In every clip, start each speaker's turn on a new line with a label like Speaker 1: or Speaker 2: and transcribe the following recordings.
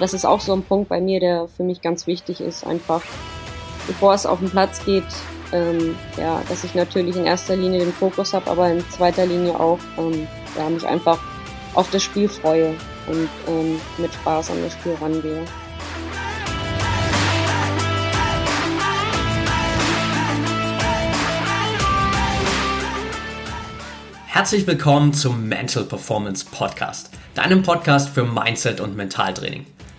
Speaker 1: das ist auch so ein Punkt bei mir, der für mich ganz wichtig ist, einfach bevor es auf den Platz geht, ähm, ja, dass ich natürlich in erster Linie den Fokus habe, aber in zweiter Linie auch ähm, ja, mich einfach auf das Spiel freue und ähm, mit Spaß an das Spiel rangehe.
Speaker 2: Herzlich willkommen zum Mental Performance Podcast, deinem Podcast für Mindset und Mentaltraining.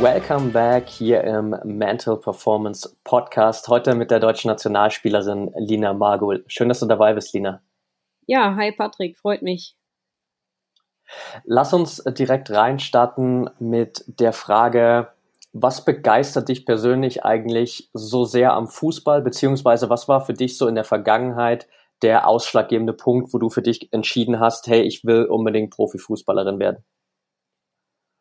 Speaker 2: Welcome back hier im Mental Performance Podcast. Heute mit der deutschen Nationalspielerin Lina Margul. Schön, dass du dabei bist, Lina.
Speaker 1: Ja, hi Patrick, freut mich.
Speaker 2: Lass uns direkt reinstarten mit der Frage, was begeistert dich persönlich eigentlich so sehr am Fußball, beziehungsweise was war für dich so in der Vergangenheit der ausschlaggebende Punkt, wo du für dich entschieden hast, hey, ich will unbedingt Profifußballerin werden?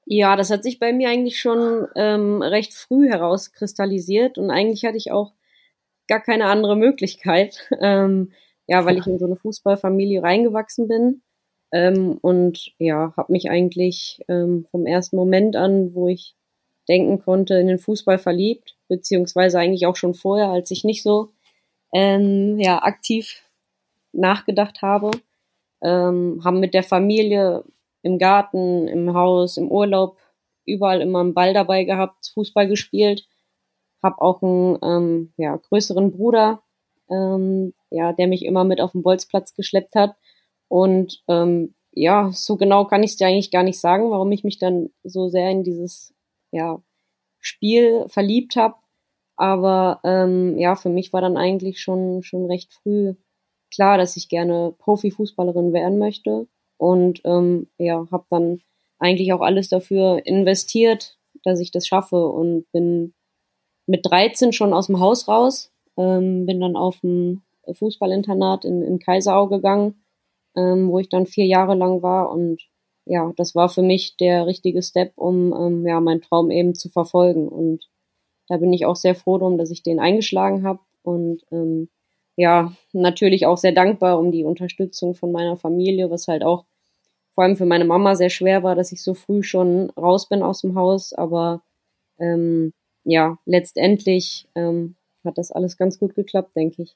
Speaker 1: Ja, das hat sich bei mir eigentlich schon ähm, recht früh herauskristallisiert und eigentlich hatte ich auch gar keine andere Möglichkeit. Ähm, ja, weil ich in so eine Fußballfamilie reingewachsen bin. Ähm, und ja, habe mich eigentlich ähm, vom ersten Moment an, wo ich denken konnte, in den Fußball verliebt, beziehungsweise eigentlich auch schon vorher, als ich nicht so ähm, ja, aktiv nachgedacht habe. Ähm, haben mit der Familie im Garten, im Haus, im Urlaub, überall immer einen Ball dabei gehabt, Fußball gespielt. Hab auch einen ähm, ja, größeren Bruder, ähm, ja, der mich immer mit auf den Bolzplatz geschleppt hat. Und ähm, ja, so genau kann ich es dir eigentlich gar nicht sagen, warum ich mich dann so sehr in dieses ja, Spiel verliebt habe. Aber ähm, ja, für mich war dann eigentlich schon, schon recht früh klar, dass ich gerne Profifußballerin werden möchte und ähm, ja, habe dann eigentlich auch alles dafür investiert, dass ich das schaffe und bin mit 13 schon aus dem Haus raus, ähm, bin dann auf ein Fußballinternat in, in Kaiserau gegangen, ähm, wo ich dann vier Jahre lang war. Und ja, das war für mich der richtige Step, um ähm, ja meinen Traum eben zu verfolgen. Und da bin ich auch sehr froh drum, dass ich den eingeschlagen habe und ähm, ja, natürlich auch sehr dankbar um die Unterstützung von meiner Familie, was halt auch vor allem für meine Mama sehr schwer war, dass ich so früh schon raus bin aus dem Haus. Aber ähm, ja, letztendlich ähm, hat das alles ganz gut geklappt, denke ich.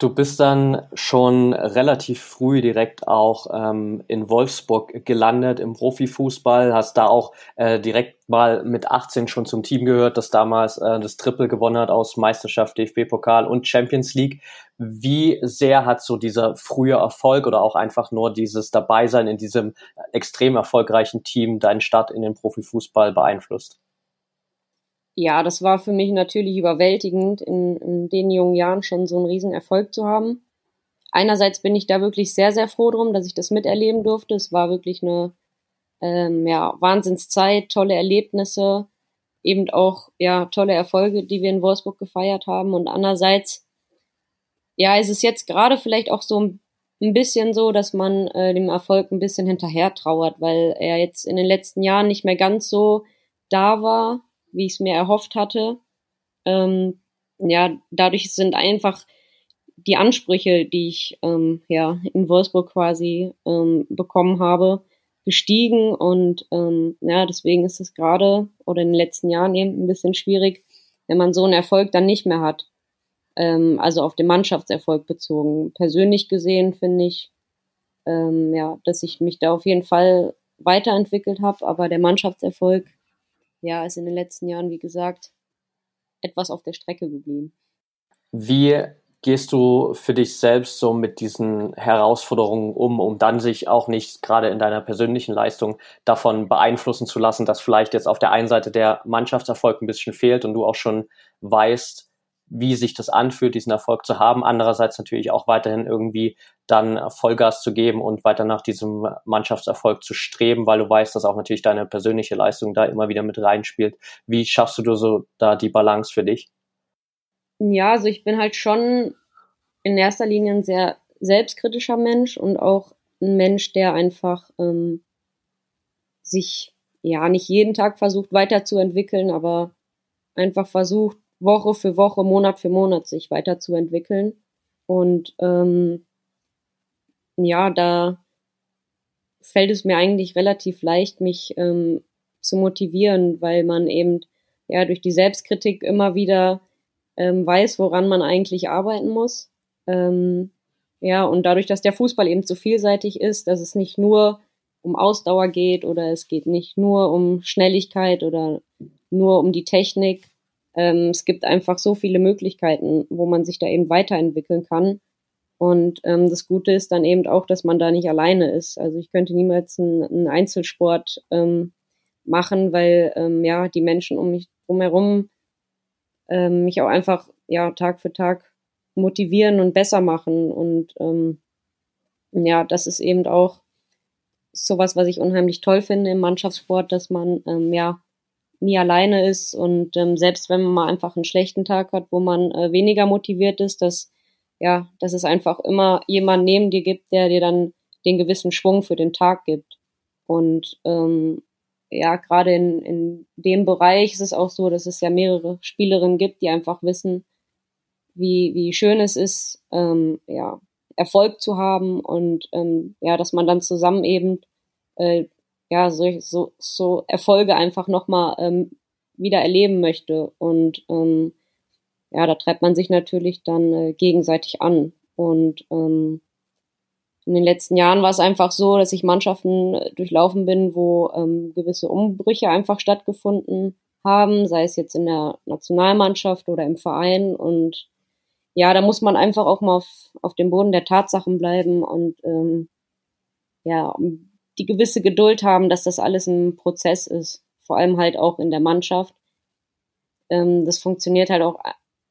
Speaker 2: Du bist dann schon relativ früh direkt auch ähm, in Wolfsburg gelandet im Profifußball, hast da auch äh, direkt mal mit 18 schon zum Team gehört, das damals äh, das Triple gewonnen hat aus Meisterschaft, DFB-Pokal und Champions League. Wie sehr hat so dieser frühe Erfolg oder auch einfach nur dieses Dabeisein in diesem extrem erfolgreichen Team deinen Start in den Profifußball beeinflusst?
Speaker 1: Ja, das war für mich natürlich überwältigend, in, in den jungen Jahren schon so einen riesen Erfolg zu haben. Einerseits bin ich da wirklich sehr, sehr froh drum, dass ich das miterleben durfte. Es war wirklich eine ähm, ja, Wahnsinnszeit, tolle Erlebnisse, eben auch ja tolle Erfolge, die wir in Wolfsburg gefeiert haben. Und andererseits, ja, ist es jetzt gerade vielleicht auch so ein bisschen so, dass man äh, dem Erfolg ein bisschen hinterher trauert, weil er jetzt in den letzten Jahren nicht mehr ganz so da war, wie ich es mir erhofft hatte. Ähm, ja, dadurch sind einfach die Ansprüche, die ich ähm, ja in Wolfsburg quasi ähm, bekommen habe, gestiegen und ähm, ja, deswegen ist es gerade oder in den letzten Jahren eben ein bisschen schwierig, wenn man so einen Erfolg dann nicht mehr hat. Ähm, also auf den Mannschaftserfolg bezogen. Persönlich gesehen finde ich, ähm, ja, dass ich mich da auf jeden Fall weiterentwickelt habe, aber der Mannschaftserfolg ja, ist in den letzten Jahren, wie gesagt, etwas auf der Strecke geblieben.
Speaker 2: Wie gehst du für dich selbst so mit diesen Herausforderungen um, um dann sich auch nicht gerade in deiner persönlichen Leistung davon beeinflussen zu lassen, dass vielleicht jetzt auf der einen Seite der Mannschaftserfolg ein bisschen fehlt und du auch schon weißt, wie sich das anfühlt, diesen Erfolg zu haben. Andererseits natürlich auch weiterhin irgendwie dann Vollgas zu geben und weiter nach diesem Mannschaftserfolg zu streben, weil du weißt, dass auch natürlich deine persönliche Leistung da immer wieder mit reinspielt. Wie schaffst du so da die Balance für dich?
Speaker 1: Ja, also ich bin halt schon in erster Linie ein sehr selbstkritischer Mensch und auch ein Mensch, der einfach ähm, sich ja nicht jeden Tag versucht weiterzuentwickeln, aber einfach versucht, Woche für Woche, Monat für Monat sich weiterzuentwickeln. Und ähm, ja, da fällt es mir eigentlich relativ leicht, mich ähm, zu motivieren, weil man eben ja durch die Selbstkritik immer wieder ähm, weiß, woran man eigentlich arbeiten muss. Ähm, ja, und dadurch, dass der Fußball eben so vielseitig ist, dass es nicht nur um Ausdauer geht oder es geht nicht nur um Schnelligkeit oder nur um die Technik. Ähm, es gibt einfach so viele Möglichkeiten, wo man sich da eben weiterentwickeln kann. Und ähm, das Gute ist dann eben auch, dass man da nicht alleine ist. Also ich könnte niemals einen, Einzelsport ähm, machen, weil ähm, ja die Menschen um mich drumherum ähm, mich auch einfach ja Tag für Tag motivieren und besser machen. Und ähm, ja, das ist eben auch sowas, was ich unheimlich toll finde im Mannschaftssport, dass man ähm, ja nie alleine ist und ähm, selbst wenn man mal einfach einen schlechten Tag hat, wo man äh, weniger motiviert ist, dass ja, dass es einfach immer jemand neben dir gibt, der dir dann den gewissen Schwung für den Tag gibt. Und ähm, ja, gerade in, in dem Bereich ist es auch so, dass es ja mehrere Spielerinnen gibt, die einfach wissen, wie, wie schön es ist, ähm, ja, Erfolg zu haben und ähm, ja, dass man dann zusammen eben äh, ja so, so, so Erfolge einfach nochmal ähm, wieder erleben möchte. Und ähm, ja, da treibt man sich natürlich dann äh, gegenseitig an. Und ähm, in den letzten Jahren war es einfach so, dass ich Mannschaften äh, durchlaufen bin, wo ähm, gewisse Umbrüche einfach stattgefunden haben, sei es jetzt in der Nationalmannschaft oder im Verein. Und ja, da muss man einfach auch mal auf, auf dem Boden der Tatsachen bleiben und ähm, ja, die gewisse Geduld haben, dass das alles ein Prozess ist. Vor allem halt auch in der Mannschaft. Ähm, das funktioniert halt auch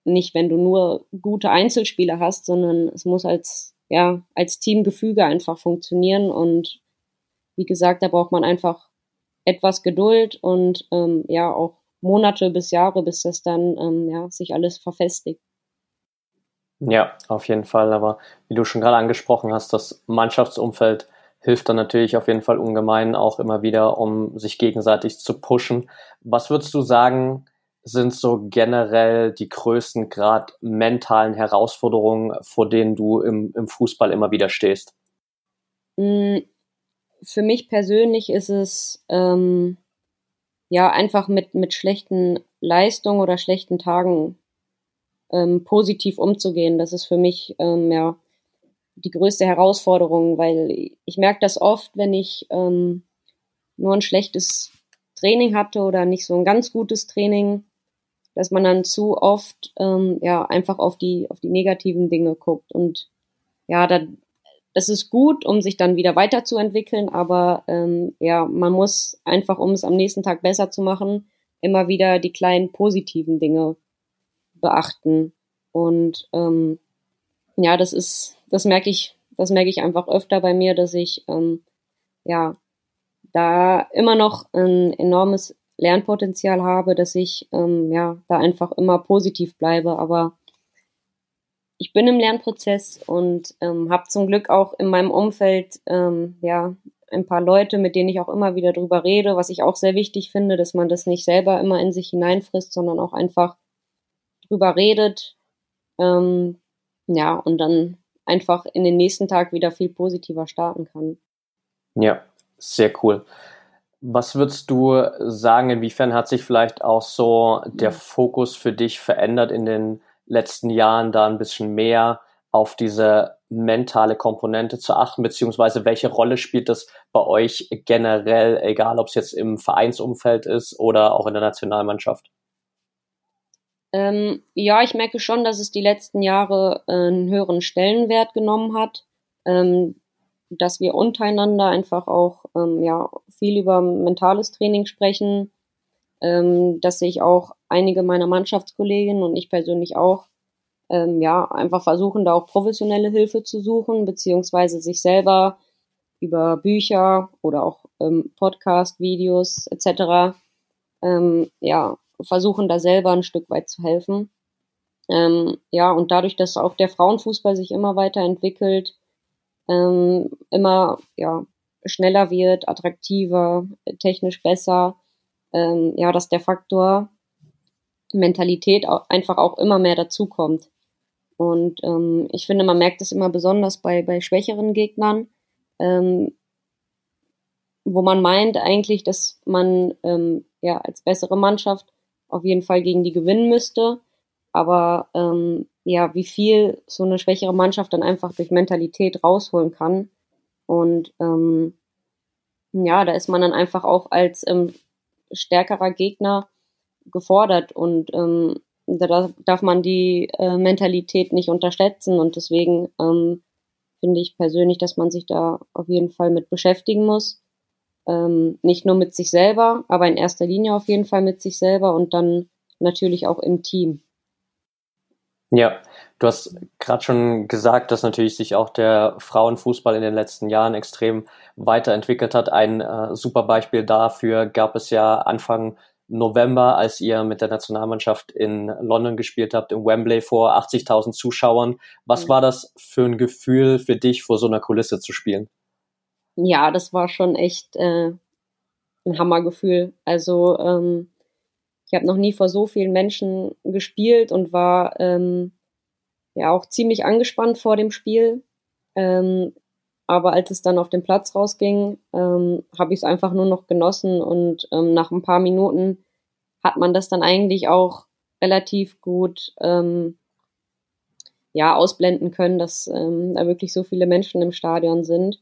Speaker 1: nicht, wenn du nur gute Einzelspieler hast, sondern es muss als, ja, als Teamgefüge einfach funktionieren. Und wie gesagt, da braucht man einfach etwas Geduld und ähm, ja auch Monate bis Jahre, bis das dann ähm, ja, sich alles verfestigt.
Speaker 2: Ja, auf jeden Fall. Aber wie du schon gerade angesprochen hast, das Mannschaftsumfeld hilft dann natürlich auf jeden Fall ungemein auch immer wieder, um sich gegenseitig zu pushen. Was würdest du sagen, sind so generell die größten gerade mentalen Herausforderungen, vor denen du im, im Fußball immer wieder stehst?
Speaker 1: Mm, für mich persönlich ist es ähm, ja einfach mit, mit schlechten Leistungen oder schlechten Tagen ähm, positiv umzugehen. Das ist für mich ähm, ja die größte Herausforderung, weil ich merke das oft, wenn ich ähm, nur ein schlechtes Training hatte oder nicht so ein ganz gutes Training, dass man dann zu oft ähm, ja einfach auf die auf die negativen Dinge guckt. Und ja, da, das ist gut, um sich dann wieder weiterzuentwickeln, aber ähm, ja, man muss einfach, um es am nächsten Tag besser zu machen, immer wieder die kleinen positiven Dinge beachten. Und ähm, ja, das ist, das merke ich, das merke ich einfach öfter bei mir, dass ich ähm, ja da immer noch ein enormes Lernpotenzial habe, dass ich ähm, ja da einfach immer positiv bleibe. Aber ich bin im Lernprozess und ähm, habe zum Glück auch in meinem Umfeld ähm, ja ein paar Leute, mit denen ich auch immer wieder drüber rede, was ich auch sehr wichtig finde, dass man das nicht selber immer in sich hineinfrisst, sondern auch einfach drüber redet. Ähm, ja, und dann einfach in den nächsten Tag wieder viel positiver starten kann.
Speaker 2: Ja, sehr cool. Was würdest du sagen, inwiefern hat sich vielleicht auch so der Fokus für dich verändert in den letzten Jahren, da ein bisschen mehr auf diese mentale Komponente zu achten, beziehungsweise welche Rolle spielt das bei euch generell, egal ob es jetzt im Vereinsumfeld ist oder auch in der Nationalmannschaft?
Speaker 1: Ähm, ja, ich merke schon, dass es die letzten Jahre äh, einen höheren Stellenwert genommen hat. Ähm, dass wir untereinander einfach auch ähm, ja, viel über mentales Training sprechen, ähm, dass sich auch einige meiner Mannschaftskolleginnen und ich persönlich auch ähm, ja einfach versuchen, da auch professionelle Hilfe zu suchen, beziehungsweise sich selber über Bücher oder auch ähm, Podcast-Videos etc. Ähm, ja versuchen da selber ein Stück weit zu helfen. Ähm, ja, und dadurch, dass auch der Frauenfußball sich immer weiterentwickelt, ähm, immer ja, schneller wird, attraktiver, technisch besser, ähm, ja, dass der Faktor Mentalität auch, einfach auch immer mehr dazukommt. Und ähm, ich finde, man merkt es immer besonders bei, bei schwächeren Gegnern, ähm, wo man meint eigentlich, dass man ähm, ja als bessere Mannschaft auf jeden Fall gegen die gewinnen müsste. Aber ähm, ja, wie viel so eine schwächere Mannschaft dann einfach durch Mentalität rausholen kann. Und ähm, ja, da ist man dann einfach auch als ähm, stärkerer Gegner gefordert und ähm, da darf man die äh, Mentalität nicht unterschätzen und deswegen ähm, finde ich persönlich, dass man sich da auf jeden Fall mit beschäftigen muss. Ähm, nicht nur mit sich selber, aber in erster Linie auf jeden Fall mit sich selber und dann natürlich auch im Team.
Speaker 2: Ja, du hast gerade schon gesagt, dass natürlich sich auch der Frauenfußball in den letzten Jahren extrem weiterentwickelt hat. Ein äh, super Beispiel dafür gab es ja Anfang November, als ihr mit der Nationalmannschaft in London gespielt habt, im Wembley vor 80.000 Zuschauern. Was mhm. war das für ein Gefühl für dich, vor so einer Kulisse zu spielen?
Speaker 1: Ja, das war schon echt äh, ein Hammergefühl. Also ähm, ich habe noch nie vor so vielen Menschen gespielt und war ähm, ja auch ziemlich angespannt vor dem Spiel. Ähm, aber als es dann auf den Platz rausging, ähm, habe ich es einfach nur noch genossen und ähm, nach ein paar Minuten hat man das dann eigentlich auch relativ gut ähm, ja ausblenden können, dass ähm, da wirklich so viele Menschen im Stadion sind.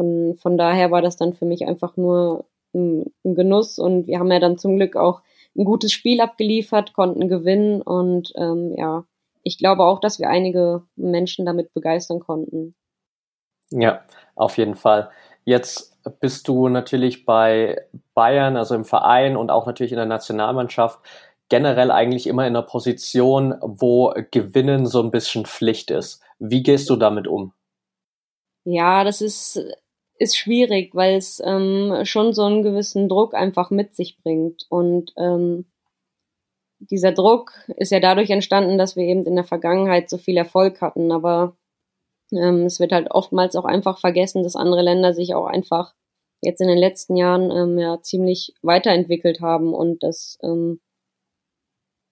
Speaker 1: Und von daher war das dann für mich einfach nur ein, ein Genuss und wir haben ja dann zum Glück auch ein gutes Spiel abgeliefert, konnten gewinnen und ähm, ja, ich glaube auch, dass wir einige Menschen damit begeistern konnten.
Speaker 2: Ja, auf jeden Fall. Jetzt bist du natürlich bei Bayern, also im Verein und auch natürlich in der Nationalmannschaft generell eigentlich immer in einer Position, wo Gewinnen so ein bisschen Pflicht ist. Wie gehst du damit um?
Speaker 1: Ja, das ist ist schwierig, weil es ähm, schon so einen gewissen Druck einfach mit sich bringt. Und ähm, dieser Druck ist ja dadurch entstanden, dass wir eben in der Vergangenheit so viel Erfolg hatten. Aber ähm, es wird halt oftmals auch einfach vergessen, dass andere Länder sich auch einfach jetzt in den letzten Jahren ähm, ja ziemlich weiterentwickelt haben und dass ähm,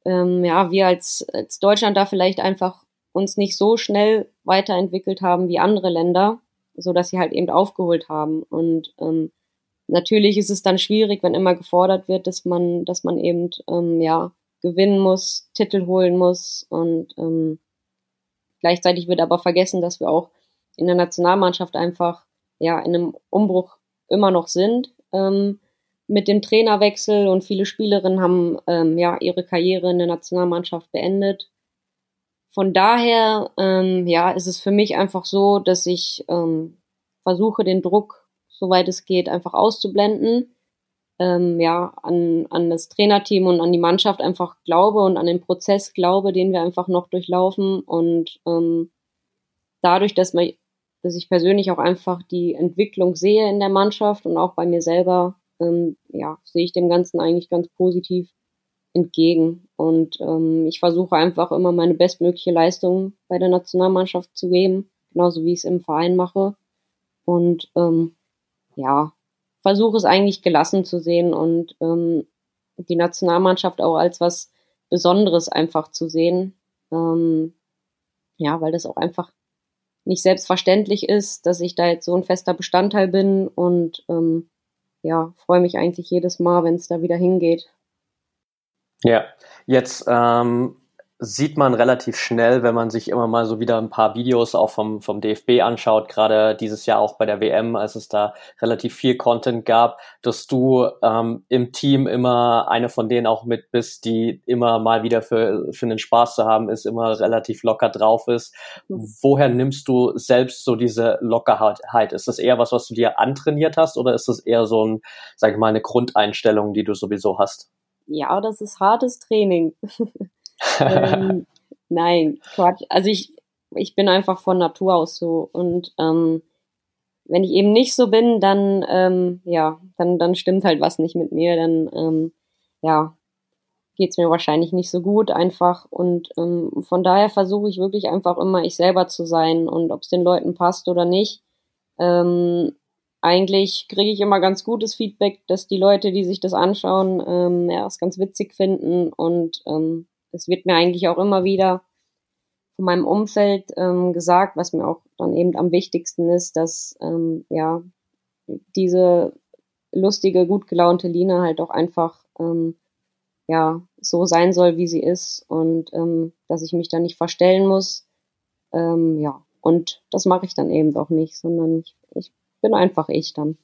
Speaker 1: ähm, ja wir als, als Deutschland da vielleicht einfach uns nicht so schnell weiterentwickelt haben wie andere Länder so dass sie halt eben aufgeholt haben. Und ähm, natürlich ist es dann schwierig, wenn immer gefordert wird, dass man, dass man eben ähm, ja gewinnen muss, Titel holen muss und ähm, gleichzeitig wird aber vergessen, dass wir auch in der Nationalmannschaft einfach ja in einem Umbruch immer noch sind. Ähm, mit dem Trainerwechsel und viele Spielerinnen haben ähm, ja ihre Karriere in der Nationalmannschaft beendet von daher, ähm, ja, ist es für mich einfach so, dass ich ähm, versuche, den Druck, soweit es geht, einfach auszublenden. Ähm, ja, an, an das Trainerteam und an die Mannschaft einfach glaube und an den Prozess glaube, den wir einfach noch durchlaufen. Und ähm, dadurch, dass, man, dass ich persönlich auch einfach die Entwicklung sehe in der Mannschaft und auch bei mir selber, ähm, ja, sehe ich dem Ganzen eigentlich ganz positiv entgegen. Und ähm, ich versuche einfach immer meine bestmögliche Leistung bei der Nationalmannschaft zu geben, genauso wie ich es im Verein mache. Und ähm, ja, versuche es eigentlich gelassen zu sehen und ähm, die Nationalmannschaft auch als was Besonderes einfach zu sehen. Ähm, ja, weil das auch einfach nicht selbstverständlich ist, dass ich da jetzt so ein fester Bestandteil bin und ähm, ja, freue mich eigentlich jedes Mal, wenn es da wieder hingeht.
Speaker 2: Ja, jetzt ähm, sieht man relativ schnell, wenn man sich immer mal so wieder ein paar Videos auch vom, vom DFB anschaut, gerade dieses Jahr auch bei der WM, als es da relativ viel Content gab, dass du ähm, im Team immer eine von denen auch mit bist, die immer mal wieder für, für den Spaß zu haben ist, immer relativ locker drauf ist. Woher nimmst du selbst so diese Lockerheit? Ist das eher was, was du dir antrainiert hast oder ist das eher so ein, sag ich mal, eine Grundeinstellung, die du sowieso hast?
Speaker 1: Ja, das ist hartes Training. ähm, nein, Quatsch. Also ich, ich bin einfach von Natur aus so. Und ähm, wenn ich eben nicht so bin, dann, ähm, ja, dann, dann stimmt halt was nicht mit mir. Dann, ähm, ja, geht es mir wahrscheinlich nicht so gut einfach. Und ähm, von daher versuche ich wirklich einfach immer ich selber zu sein und ob es den Leuten passt oder nicht. Ähm, eigentlich kriege ich immer ganz gutes Feedback, dass die Leute, die sich das anschauen, ähm, ja, es ganz witzig finden. Und ähm, es wird mir eigentlich auch immer wieder von meinem Umfeld ähm, gesagt, was mir auch dann eben am wichtigsten ist, dass ähm, ja diese lustige, gut gelaunte Lina halt auch einfach ähm, ja so sein soll, wie sie ist. Und ähm, dass ich mich da nicht verstellen muss. Ähm, ja, und das mache ich dann eben auch nicht, sondern ich, ich bin einfach ich dann.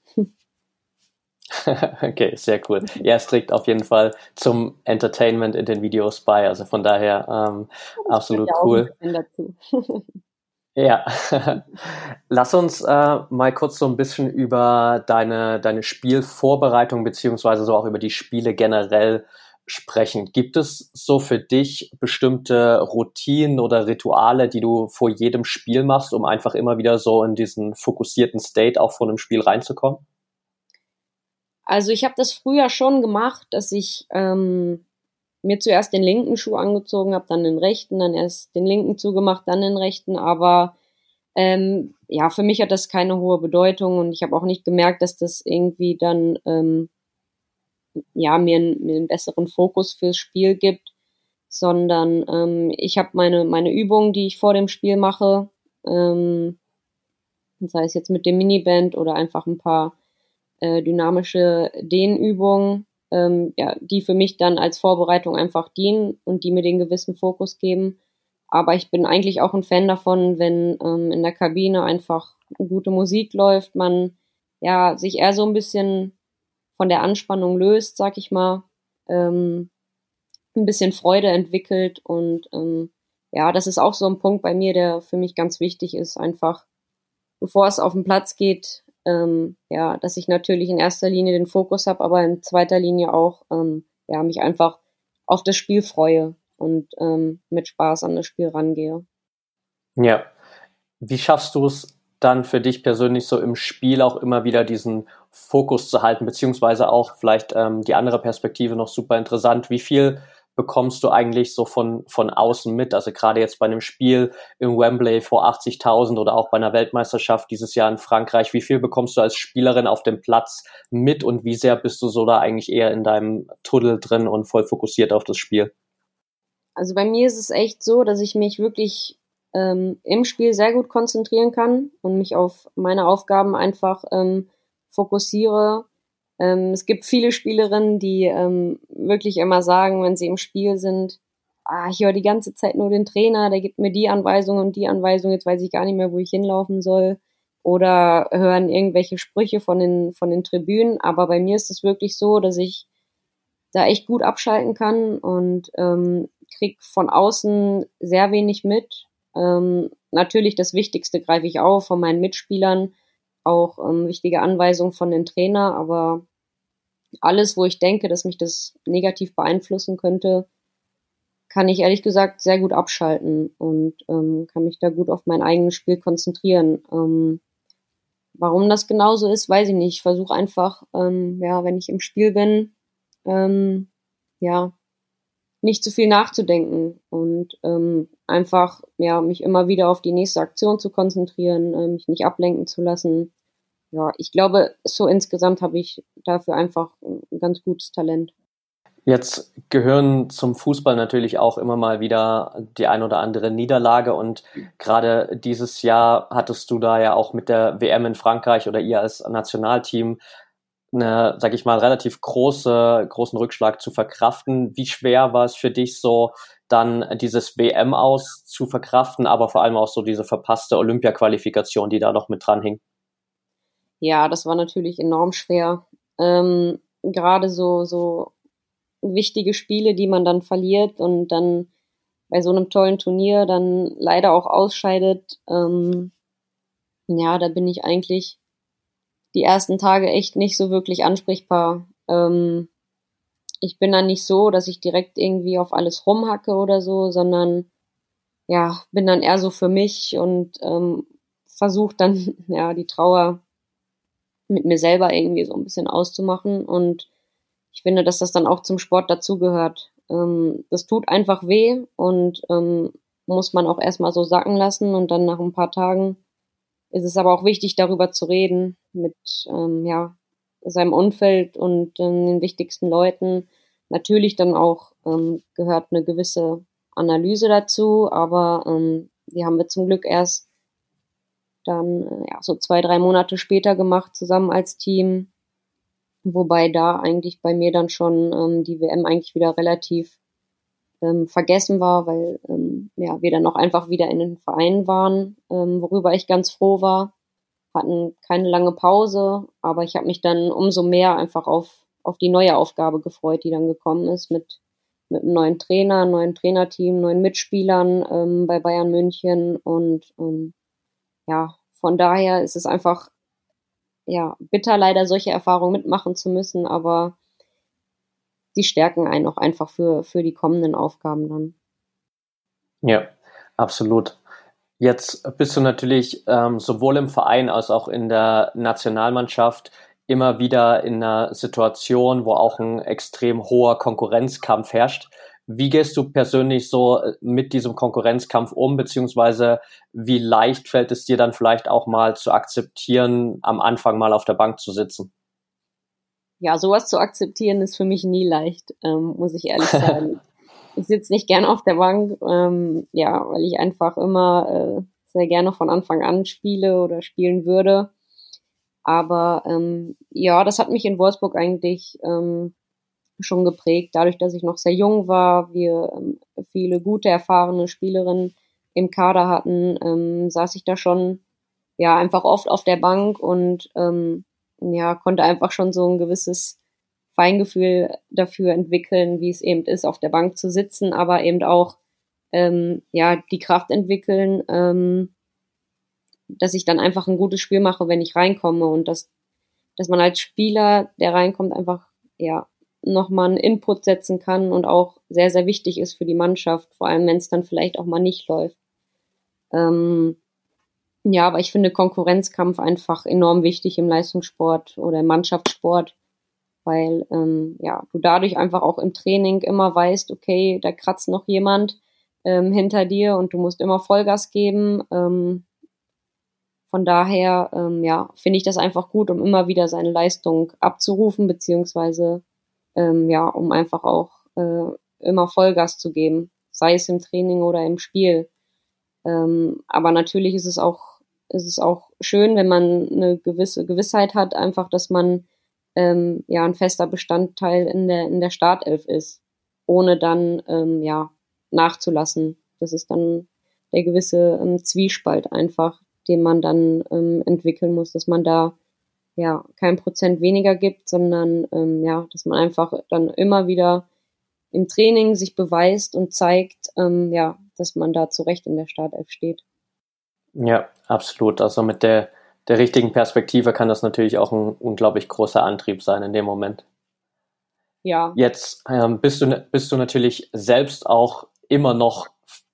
Speaker 2: okay, sehr cool. Ja, es trägt auf jeden Fall zum Entertainment in den Videos bei. Also von daher ähm, absolut cool. ja, lass uns äh, mal kurz so ein bisschen über deine, deine Spielvorbereitung beziehungsweise so auch über die Spiele generell sprechen. Gibt es so für dich bestimmte Routinen oder Rituale, die du vor jedem Spiel machst, um einfach immer wieder so in diesen fokussierten State auch vor einem Spiel reinzukommen?
Speaker 1: Also ich habe das früher schon gemacht, dass ich ähm, mir zuerst den linken Schuh angezogen habe, dann den rechten, dann erst den linken zugemacht, dann den rechten. Aber ähm, ja, für mich hat das keine hohe Bedeutung und ich habe auch nicht gemerkt, dass das irgendwie dann ähm, ja, mir, mir einen besseren Fokus fürs Spiel gibt, sondern ähm, ich habe meine, meine Übungen, die ich vor dem Spiel mache, ähm, sei es jetzt mit dem Miniband oder einfach ein paar äh, dynamische Dehnübungen, ähm, ja, die für mich dann als Vorbereitung einfach dienen und die mir den gewissen Fokus geben. Aber ich bin eigentlich auch ein Fan davon, wenn ähm, in der Kabine einfach gute Musik läuft, man ja sich eher so ein bisschen von der Anspannung löst, sag ich mal, ähm, ein bisschen Freude entwickelt und ähm, ja, das ist auch so ein Punkt bei mir, der für mich ganz wichtig ist, einfach bevor es auf den Platz geht, ähm, ja, dass ich natürlich in erster Linie den Fokus habe, aber in zweiter Linie auch ähm, ja mich einfach auf das Spiel freue und ähm, mit Spaß an das Spiel rangehe.
Speaker 2: Ja. Wie schaffst du es dann für dich persönlich so im Spiel auch immer wieder diesen Fokus zu halten, beziehungsweise auch vielleicht ähm, die andere Perspektive noch super interessant. Wie viel bekommst du eigentlich so von, von außen mit? Also gerade jetzt bei einem Spiel im Wembley vor 80.000 oder auch bei einer Weltmeisterschaft dieses Jahr in Frankreich, wie viel bekommst du als Spielerin auf dem Platz mit und wie sehr bist du so da eigentlich eher in deinem Tunnel drin und voll fokussiert auf das Spiel?
Speaker 1: Also bei mir ist es echt so, dass ich mich wirklich ähm, im Spiel sehr gut konzentrieren kann und mich auf meine Aufgaben einfach ähm, fokussiere. Ähm, es gibt viele Spielerinnen, die ähm, wirklich immer sagen, wenn sie im Spiel sind, ah, ich höre die ganze Zeit nur den Trainer, der gibt mir die Anweisung und die Anweisung, jetzt weiß ich gar nicht mehr, wo ich hinlaufen soll. Oder hören irgendwelche Sprüche von den, von den Tribünen. Aber bei mir ist es wirklich so, dass ich da echt gut abschalten kann und ähm, krieg von außen sehr wenig mit ähm, natürlich das Wichtigste greife ich auf von meinen Mitspielern, auch ähm, wichtige Anweisungen von den Trainer, aber alles, wo ich denke, dass mich das negativ beeinflussen könnte, kann ich ehrlich gesagt sehr gut abschalten und ähm, kann mich da gut auf mein eigenes Spiel konzentrieren. Ähm, warum das genauso ist, weiß ich nicht. Ich versuche einfach, ähm, ja, wenn ich im Spiel bin, ähm, ja, nicht zu viel nachzudenken und ähm, einfach ja mich immer wieder auf die nächste Aktion zu konzentrieren, äh, mich nicht ablenken zu lassen. Ja, ich glaube, so insgesamt habe ich dafür einfach ein ganz gutes Talent.
Speaker 2: Jetzt gehören zum Fußball natürlich auch immer mal wieder die ein oder andere Niederlage und gerade dieses Jahr hattest du da ja auch mit der WM in Frankreich oder ihr als Nationalteam eine, sag ich mal, relativ große, großen Rückschlag zu verkraften. Wie schwer war es für dich so, dann dieses WM aus zu verkraften, aber vor allem auch so diese verpasste Olympia-Qualifikation, die da noch mit dran hing?
Speaker 1: Ja, das war natürlich enorm schwer. Ähm, Gerade so, so wichtige Spiele, die man dann verliert und dann bei so einem tollen Turnier dann leider auch ausscheidet. Ähm, ja, da bin ich eigentlich die ersten Tage echt nicht so wirklich ansprechbar. Ähm, ich bin dann nicht so, dass ich direkt irgendwie auf alles rumhacke oder so, sondern ja, bin dann eher so für mich und ähm, versuche dann ja die Trauer mit mir selber irgendwie so ein bisschen auszumachen und ich finde, dass das dann auch zum Sport dazugehört. ähm, das tut einfach weh und ähm, muss man auch erstmal so sacken lassen und dann nach ein paar Tagen ist es aber auch wichtig, darüber zu reden mit ähm, ja, seinem Umfeld und ähm, den wichtigsten Leuten. Natürlich dann auch ähm, gehört eine gewisse Analyse dazu, aber ähm, die haben wir zum Glück erst dann äh, ja, so zwei, drei Monate später gemacht, zusammen als Team. Wobei da eigentlich bei mir dann schon ähm, die WM eigentlich wieder relativ ähm, vergessen war, weil ähm, ja, wir dann auch einfach wieder in den Verein waren, ähm, worüber ich ganz froh war. Hatten keine lange Pause, aber ich habe mich dann umso mehr einfach auf, auf die neue Aufgabe gefreut, die dann gekommen ist mit, mit einem neuen Trainer, neuen Trainerteam, neuen Mitspielern ähm, bei Bayern München und ähm, ja, von daher ist es einfach ja bitter leider solche Erfahrungen mitmachen zu müssen, aber die stärken einen auch einfach für, für die kommenden Aufgaben dann.
Speaker 2: Ja, absolut. Jetzt bist du natürlich ähm, sowohl im Verein als auch in der Nationalmannschaft immer wieder in einer Situation, wo auch ein extrem hoher Konkurrenzkampf herrscht. Wie gehst du persönlich so äh, mit diesem Konkurrenzkampf um, beziehungsweise wie leicht fällt es dir dann vielleicht auch mal zu akzeptieren, am Anfang mal auf der Bank zu sitzen?
Speaker 1: Ja, sowas zu akzeptieren ist für mich nie leicht, ähm, muss ich ehrlich sagen. ich sitze nicht gerne auf der Bank, ähm, ja, weil ich einfach immer äh, sehr gerne von Anfang an spiele oder spielen würde. Aber ähm, ja, das hat mich in Wolfsburg eigentlich ähm, schon geprägt, dadurch, dass ich noch sehr jung war, wir ähm, viele gute, erfahrene Spielerinnen im Kader hatten, ähm, saß ich da schon ja einfach oft auf der Bank und ähm, ja, konnte einfach schon so ein gewisses Feingefühl dafür entwickeln, wie es eben ist, auf der Bank zu sitzen, aber eben auch ähm, ja die Kraft entwickeln, ähm, dass ich dann einfach ein gutes Spiel mache, wenn ich reinkomme und dass dass man als Spieler, der reinkommt, einfach ja nochmal einen Input setzen kann und auch sehr, sehr wichtig ist für die Mannschaft, vor allem wenn es dann vielleicht auch mal nicht läuft. Ähm, ja, aber ich finde Konkurrenzkampf einfach enorm wichtig im Leistungssport oder im Mannschaftssport, weil ähm, ja, du dadurch einfach auch im Training immer weißt, okay, da kratzt noch jemand ähm, hinter dir und du musst immer Vollgas geben. Ähm, von daher, ähm, ja, finde ich das einfach gut, um immer wieder seine Leistung abzurufen, beziehungsweise ähm, ja, um einfach auch äh, immer Vollgas zu geben, sei es im Training oder im Spiel. Ähm, aber natürlich ist es auch, ist es auch schön, wenn man eine gewisse Gewissheit hat, einfach, dass man ähm, ja ein fester Bestandteil in der in der Startelf ist, ohne dann ähm, ja nachzulassen. Das ist dann der gewisse ähm, Zwiespalt einfach, den man dann ähm, entwickeln muss, dass man da ja kein Prozent weniger gibt, sondern ähm, ja, dass man einfach dann immer wieder im Training sich beweist und zeigt, ähm, ja, dass man da zu Recht in der Startelf steht.
Speaker 2: Ja, absolut. Also mit der, der richtigen Perspektive kann das natürlich auch ein unglaublich großer Antrieb sein in dem Moment.
Speaker 1: Ja.
Speaker 2: Jetzt ähm, bist, du, bist du natürlich selbst auch immer noch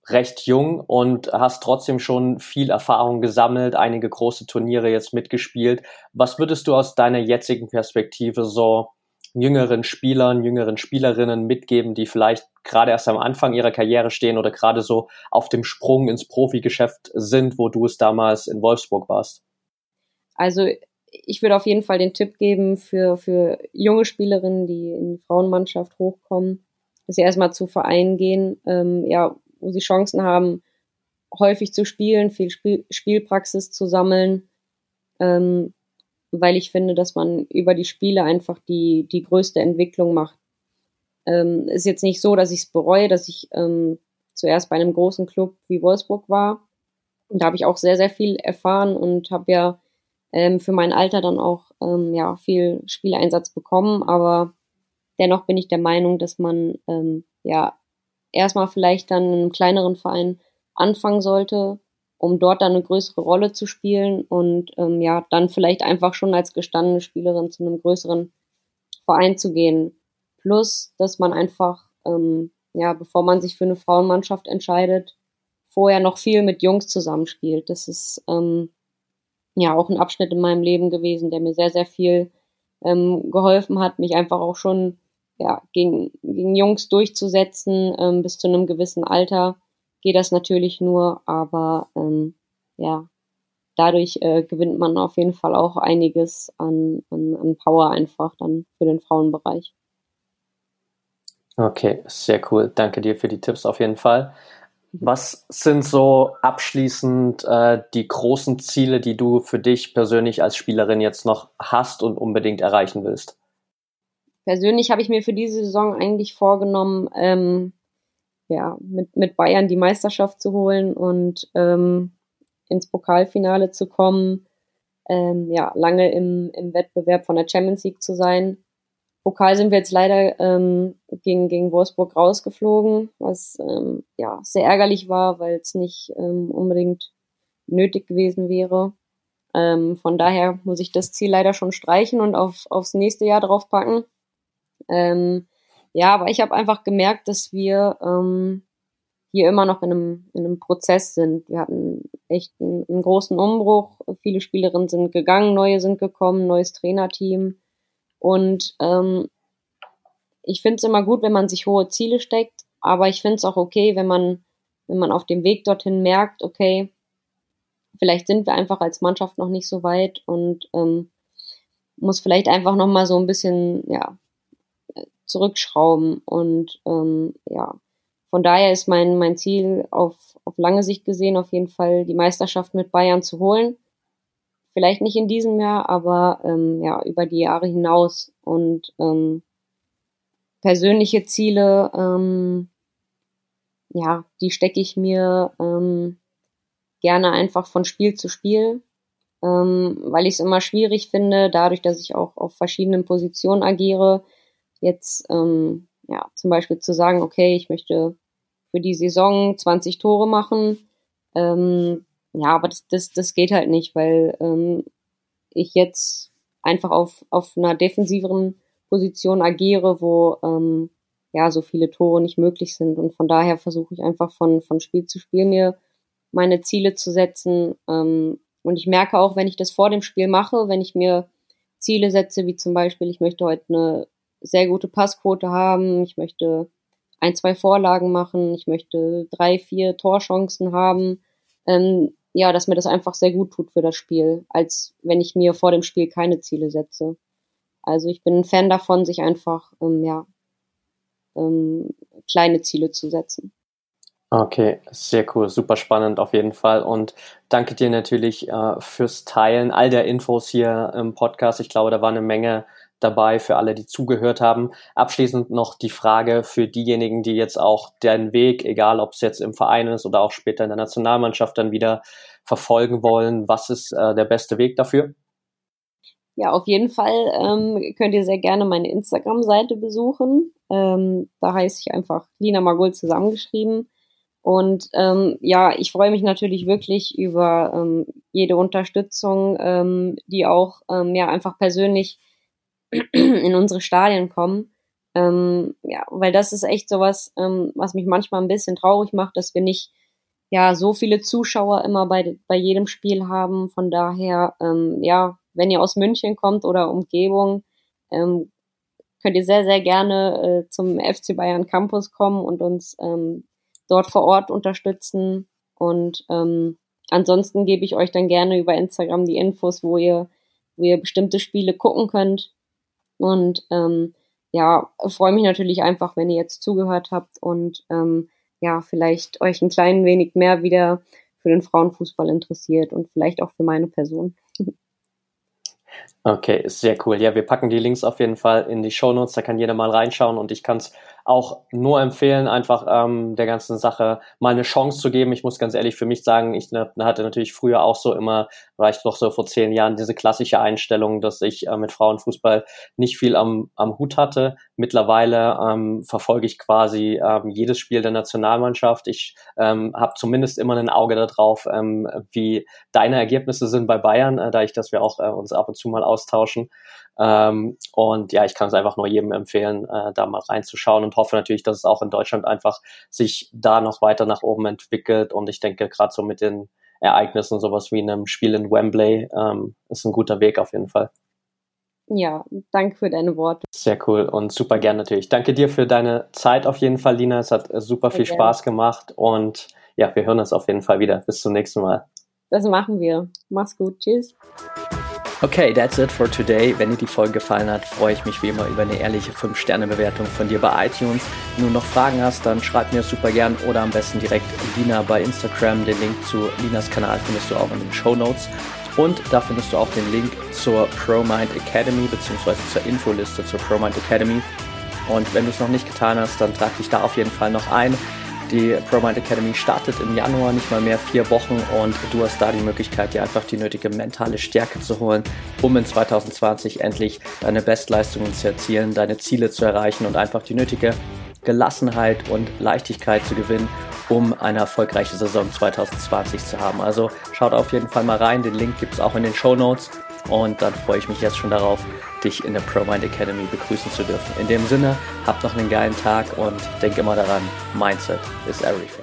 Speaker 2: recht jung und hast trotzdem schon viel Erfahrung gesammelt, einige große Turniere jetzt mitgespielt. Was würdest du aus deiner jetzigen Perspektive so jüngeren Spielern, jüngeren Spielerinnen mitgeben, die vielleicht gerade erst am Anfang ihrer Karriere stehen oder gerade so auf dem Sprung ins Profigeschäft sind, wo du es damals in Wolfsburg warst?
Speaker 1: Also ich würde auf jeden Fall den Tipp geben für, für junge Spielerinnen, die in die Frauenmannschaft hochkommen, dass sie erstmal zu Vereinen gehen, ähm, ja, wo sie Chancen haben, häufig zu spielen, viel Spiel Spielpraxis zu sammeln, ähm, weil ich finde, dass man über die Spiele einfach die, die größte Entwicklung macht. Ähm, ist jetzt nicht so, dass ich es bereue, dass ich ähm, zuerst bei einem großen Club wie Wolfsburg war. Und da habe ich auch sehr, sehr viel erfahren und habe ja ähm, für mein Alter dann auch ähm, ja, viel Spieleinsatz bekommen. Aber dennoch bin ich der Meinung, dass man ähm, ja erstmal vielleicht dann in einem kleineren Verein anfangen sollte, um dort dann eine größere Rolle zu spielen und ähm, ja, dann vielleicht einfach schon als gestandene Spielerin zu einem größeren Verein zu gehen. Plus, dass man einfach, ähm, ja, bevor man sich für eine Frauenmannschaft entscheidet, vorher noch viel mit Jungs zusammenspielt. Das ist ähm, ja auch ein Abschnitt in meinem Leben gewesen, der mir sehr, sehr viel ähm, geholfen hat, mich einfach auch schon ja, gegen, gegen Jungs durchzusetzen. Ähm, bis zu einem gewissen Alter geht das natürlich nur, aber ähm, ja, dadurch äh, gewinnt man auf jeden Fall auch einiges an, an, an Power einfach dann für den Frauenbereich.
Speaker 2: Okay, sehr cool. Danke dir für die Tipps auf jeden Fall. Was sind so abschließend äh, die großen Ziele, die du für dich persönlich als Spielerin jetzt noch hast und unbedingt erreichen willst?
Speaker 1: Persönlich habe ich mir für diese Saison eigentlich vorgenommen, ähm, ja, mit, mit Bayern die Meisterschaft zu holen und ähm, ins Pokalfinale zu kommen, ähm, ja, lange im, im Wettbewerb von der Champions League zu sein. Pokal sind wir jetzt leider ähm, gegen, gegen Wolfsburg rausgeflogen, was ähm, ja sehr ärgerlich war, weil es nicht ähm, unbedingt nötig gewesen wäre. Ähm, von daher muss ich das Ziel leider schon streichen und auf, aufs nächste Jahr draufpacken. Ähm, ja, aber ich habe einfach gemerkt, dass wir ähm, hier immer noch in einem, in einem Prozess sind. Wir hatten echt einen, einen großen Umbruch. Viele Spielerinnen sind gegangen, neue sind gekommen, neues Trainerteam. Und ähm, ich finde es immer gut, wenn man sich hohe Ziele steckt, aber ich finde es auch okay, wenn man, wenn man auf dem Weg dorthin merkt, okay, vielleicht sind wir einfach als Mannschaft noch nicht so weit und ähm, muss vielleicht einfach nochmal so ein bisschen, ja, zurückschrauben. Und ähm, ja, von daher ist mein, mein Ziel auf, auf lange Sicht gesehen auf jeden Fall die Meisterschaft mit Bayern zu holen. Vielleicht nicht in diesem Jahr, aber ähm, ja, über die Jahre hinaus. Und ähm, persönliche Ziele, ähm, ja, die stecke ich mir ähm, gerne einfach von Spiel zu Spiel, ähm, weil ich es immer schwierig finde, dadurch, dass ich auch auf verschiedenen Positionen agiere, jetzt ähm, ja zum Beispiel zu sagen, okay, ich möchte für die Saison 20 Tore machen. Ähm, ja, aber das, das, das geht halt nicht, weil ähm, ich jetzt einfach auf, auf einer defensiveren Position agiere, wo ähm, ja so viele Tore nicht möglich sind. Und von daher versuche ich einfach von, von Spiel zu Spiel mir meine Ziele zu setzen. Ähm, und ich merke auch, wenn ich das vor dem Spiel mache, wenn ich mir Ziele setze, wie zum Beispiel, ich möchte heute eine sehr gute Passquote haben, ich möchte ein, zwei Vorlagen machen, ich möchte drei, vier Torchancen haben. Ähm, ja, dass mir das einfach sehr gut tut für das Spiel, als wenn ich mir vor dem Spiel keine Ziele setze. Also ich bin ein Fan davon, sich einfach ähm, ja, ähm, kleine Ziele zu setzen.
Speaker 2: Okay, sehr cool, super spannend auf jeden Fall und danke dir natürlich äh, fürs Teilen all der Infos hier im Podcast. Ich glaube, da war eine Menge dabei für alle, die zugehört haben. Abschließend noch die Frage für diejenigen, die jetzt auch den Weg, egal ob es jetzt im Verein ist oder auch später in der Nationalmannschaft dann wieder verfolgen wollen. Was ist äh, der beste Weg dafür?
Speaker 1: Ja, auf jeden Fall ähm, könnt ihr sehr gerne meine Instagram-Seite besuchen. Ähm, da heiße ich einfach Lina Magul zusammengeschrieben. Und ähm, ja, ich freue mich natürlich wirklich über ähm, jede Unterstützung, ähm, die auch ähm, ja einfach persönlich in unsere Stadien kommen. Ähm, ja, weil das ist echt sowas, ähm, was mich manchmal ein bisschen traurig macht, dass wir nicht ja so viele Zuschauer immer bei, bei jedem Spiel haben. Von daher, ähm, ja, wenn ihr aus München kommt oder Umgebung, ähm, könnt ihr sehr, sehr gerne äh, zum FC Bayern Campus kommen und uns ähm, dort vor Ort unterstützen. Und ähm, ansonsten gebe ich euch dann gerne über Instagram die Infos, wo ihr, wo ihr bestimmte Spiele gucken könnt. Und ähm, ja, freue mich natürlich einfach, wenn ihr jetzt zugehört habt und ähm, ja, vielleicht euch ein klein wenig mehr wieder für den Frauenfußball interessiert und vielleicht auch für meine Person.
Speaker 2: Okay, sehr cool. Ja, wir packen die Links auf jeden Fall in die Show Notes, da kann jeder mal reinschauen und ich kann es auch nur empfehlen, einfach ähm, der ganzen Sache mal eine Chance zu geben. Ich muss ganz ehrlich für mich sagen, ich hatte natürlich früher auch so immer, war ich doch so vor zehn Jahren, diese klassische Einstellung, dass ich äh, mit Frauenfußball nicht viel am, am Hut hatte. Mittlerweile ähm, verfolge ich quasi ähm, jedes Spiel der Nationalmannschaft. Ich ähm, habe zumindest immer ein Auge darauf, ähm, wie deine Ergebnisse sind bei Bayern, äh, da ich, dass wir auch äh, uns ab und zu mal austauschen. Ähm, und ja, ich kann es einfach nur jedem empfehlen, äh, da mal reinzuschauen und hoffe natürlich, dass es auch in Deutschland einfach sich da noch weiter nach oben entwickelt. Und ich denke, gerade so mit den Ereignissen, sowas wie einem Spiel in Wembley, ähm, ist ein guter Weg auf jeden Fall.
Speaker 1: Ja, danke für deine Worte.
Speaker 2: Sehr cool und super gern natürlich. Danke dir für deine Zeit auf jeden Fall, Lina. Es hat super Sehr viel gern. Spaß gemacht und ja, wir hören uns auf jeden Fall wieder. Bis zum nächsten Mal.
Speaker 1: Das machen wir. Mach's gut. Tschüss.
Speaker 2: Okay, that's it for today. Wenn dir die Folge gefallen hat, freue ich mich wie immer über eine ehrliche 5-Sterne-Bewertung von dir bei iTunes. Wenn du noch Fragen hast, dann schreib mir super gern oder am besten direkt Lina bei Instagram. Den Link zu Linas Kanal findest du auch in den Show Notes. Und da findest du auch den Link zur ProMind Academy bzw. zur Infoliste zur ProMind Academy. Und wenn du es noch nicht getan hast, dann trag dich da auf jeden Fall noch ein. Die ProMind Academy startet im Januar, nicht mal mehr vier Wochen und du hast da die Möglichkeit, dir einfach die nötige mentale Stärke zu holen, um in 2020 endlich deine Bestleistungen zu erzielen, deine Ziele zu erreichen und einfach die nötige Gelassenheit und Leichtigkeit zu gewinnen, um eine erfolgreiche Saison 2020 zu haben. Also schaut auf jeden Fall mal rein, den Link gibt es auch in den Show Notes und dann freue ich mich jetzt schon darauf, dich in der ProMind Academy begrüßen zu dürfen. In dem Sinne, habt noch einen geilen Tag und denk immer daran, Mindset is everything.